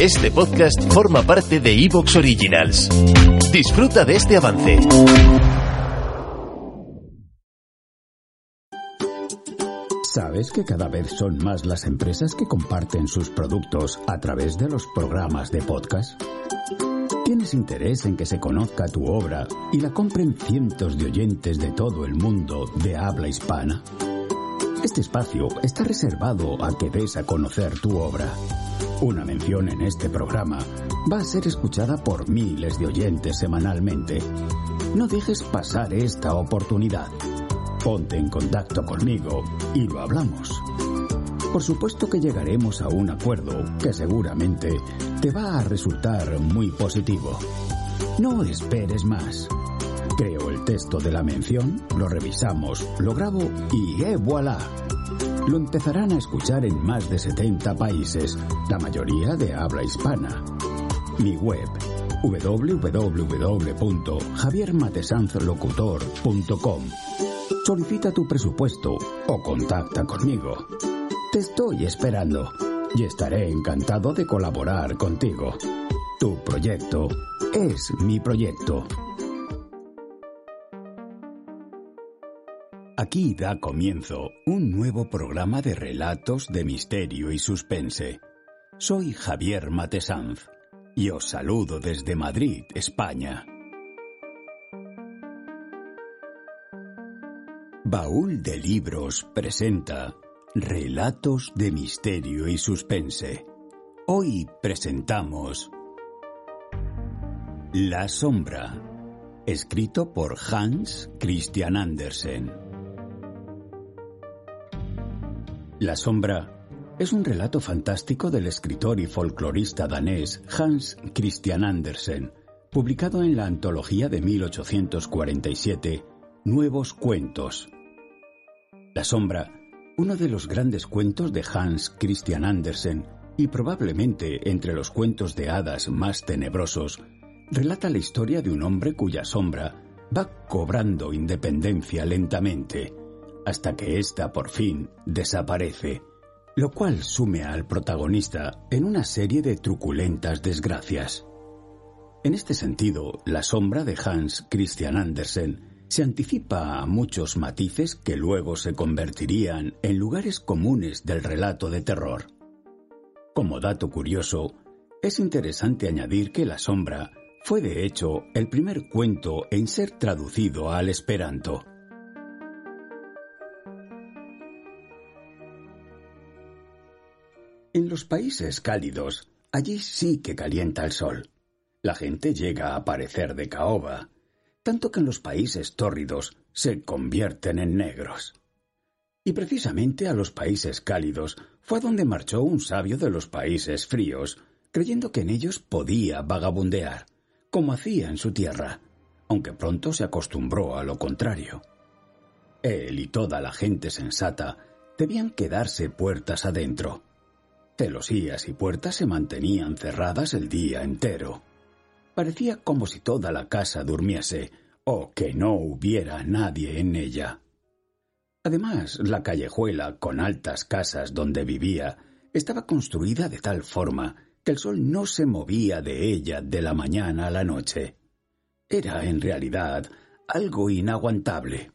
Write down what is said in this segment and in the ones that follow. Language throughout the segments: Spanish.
Este podcast forma parte de Evox Originals. Disfruta de este avance. ¿Sabes que cada vez son más las empresas que comparten sus productos a través de los programas de podcast? ¿Tienes interés en que se conozca tu obra y la compren cientos de oyentes de todo el mundo de habla hispana? Este espacio está reservado a que des a conocer tu obra. Una mención en este programa va a ser escuchada por miles de oyentes semanalmente. No dejes pasar esta oportunidad. Ponte en contacto conmigo y lo hablamos. Por supuesto que llegaremos a un acuerdo que seguramente te va a resultar muy positivo. No esperes más. Creo el texto de la mención, lo revisamos, lo grabo y ¡eh, voilà! Lo empezarán a escuchar en más de 70 países, la mayoría de habla hispana. Mi web www.javiermatesanzlocutor.com Solicita tu presupuesto o contacta conmigo. Te estoy esperando y estaré encantado de colaborar contigo. Tu proyecto es mi proyecto. Aquí da comienzo un nuevo programa de relatos de misterio y suspense. Soy Javier Matesanz y os saludo desde Madrid, España. Baúl de Libros presenta Relatos de Misterio y Suspense. Hoy presentamos La Sombra, escrito por Hans Christian Andersen. La Sombra es un relato fantástico del escritor y folclorista danés Hans Christian Andersen, publicado en la antología de 1847 Nuevos Cuentos. La Sombra, uno de los grandes cuentos de Hans Christian Andersen y probablemente entre los cuentos de hadas más tenebrosos, relata la historia de un hombre cuya sombra va cobrando independencia lentamente, hasta que ésta por fin desaparece, lo cual sume al protagonista en una serie de truculentas desgracias. En este sentido, la sombra de Hans Christian Andersen se anticipa a muchos matices que luego se convertirían en lugares comunes del relato de terror. Como dato curioso, es interesante añadir que La Sombra fue de hecho el primer cuento en ser traducido al esperanto. En los países cálidos, allí sí que calienta el sol. La gente llega a parecer de caoba, tanto que en los países tórridos se convierten en negros. Y precisamente a los países cálidos fue donde marchó un sabio de los países fríos, creyendo que en ellos podía vagabundear, como hacía en su tierra, aunque pronto se acostumbró a lo contrario. Él y toda la gente sensata debían quedarse puertas adentro. Celosías y puertas se mantenían cerradas el día entero. Parecía como si toda la casa durmiese o que no hubiera nadie en ella. Además, la callejuela con altas casas donde vivía estaba construida de tal forma que el sol no se movía de ella de la mañana a la noche. Era, en realidad, algo inaguantable.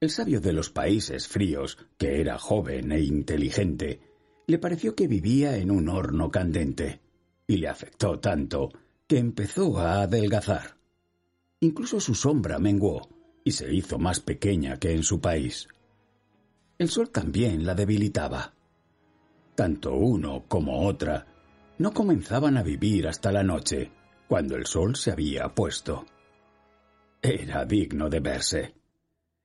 El sabio de los países fríos, que era joven e inteligente, le pareció que vivía en un horno candente, y le afectó tanto que empezó a adelgazar. Incluso su sombra menguó y se hizo más pequeña que en su país. El sol también la debilitaba. Tanto uno como otra no comenzaban a vivir hasta la noche, cuando el sol se había puesto. Era digno de verse.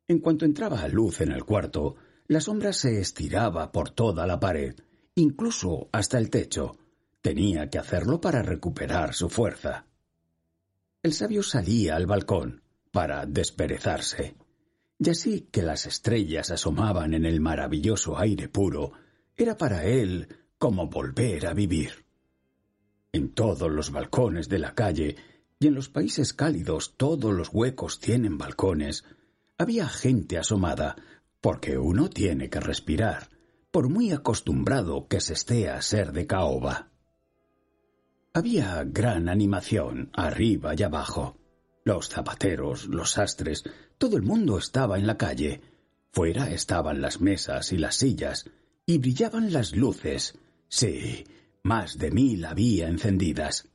En cuanto entraba luz en el cuarto, la sombra se estiraba por toda la pared incluso hasta el techo. Tenía que hacerlo para recuperar su fuerza. El sabio salía al balcón para desperezarse. Y así que las estrellas asomaban en el maravilloso aire puro, era para él como volver a vivir. En todos los balcones de la calle y en los países cálidos todos los huecos tienen balcones, había gente asomada, porque uno tiene que respirar, por muy acostumbrado que se esté a ser de caoba. Había gran animación arriba y abajo. Los zapateros, los sastres, todo el mundo estaba en la calle. Fuera estaban las mesas y las sillas, y brillaban las luces. Sí, más de mil había encendidas.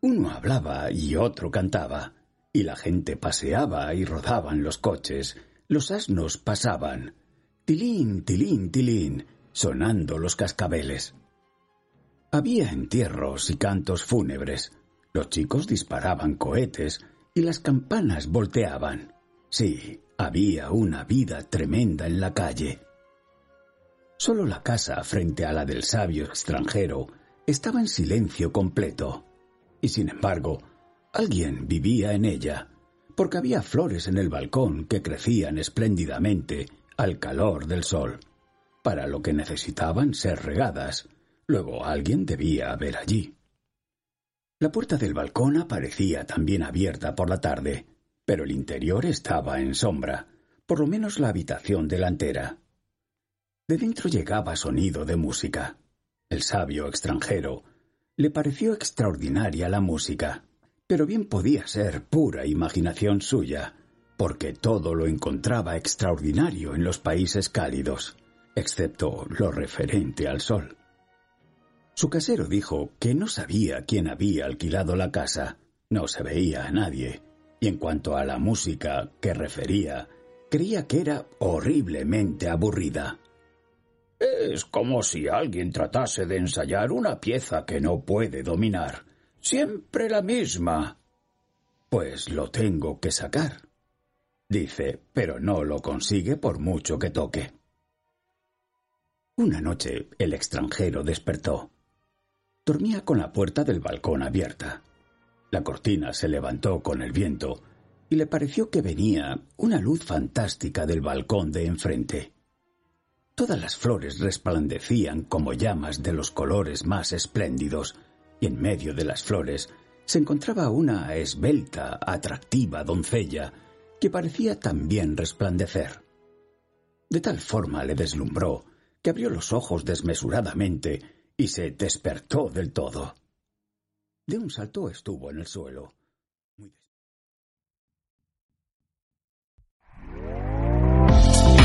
Uno hablaba y otro cantaba, y la gente paseaba y rodaban los coches, los asnos pasaban. Tilín, tilín, tilín, sonando los cascabeles. Había entierros y cantos fúnebres. Los chicos disparaban cohetes y las campanas volteaban. Sí, había una vida tremenda en la calle. Solo la casa frente a la del sabio extranjero estaba en silencio completo. Y sin embargo, alguien vivía en ella, porque había flores en el balcón que crecían espléndidamente al calor del sol, para lo que necesitaban ser regadas. Luego alguien debía haber allí. La puerta del balcón aparecía también abierta por la tarde, pero el interior estaba en sombra, por lo menos la habitación delantera. De dentro llegaba sonido de música. El sabio extranjero le pareció extraordinaria la música, pero bien podía ser pura imaginación suya, porque todo lo encontraba extraordinario en los países cálidos, excepto lo referente al sol. Su casero dijo que no sabía quién había alquilado la casa, no se veía a nadie, y en cuanto a la música que refería, creía que era horriblemente aburrida. Es como si alguien tratase de ensayar una pieza que no puede dominar. Siempre la misma. Pues lo tengo que sacar. Dice, pero no lo consigue por mucho que toque. Una noche el extranjero despertó. Dormía con la puerta del balcón abierta. La cortina se levantó con el viento y le pareció que venía una luz fantástica del balcón de enfrente. Todas las flores resplandecían como llamas de los colores más espléndidos, y en medio de las flores se encontraba una esbelta, atractiva doncella que parecía también resplandecer. De tal forma le deslumbró que abrió los ojos desmesuradamente y se despertó del todo. De un salto estuvo en el suelo.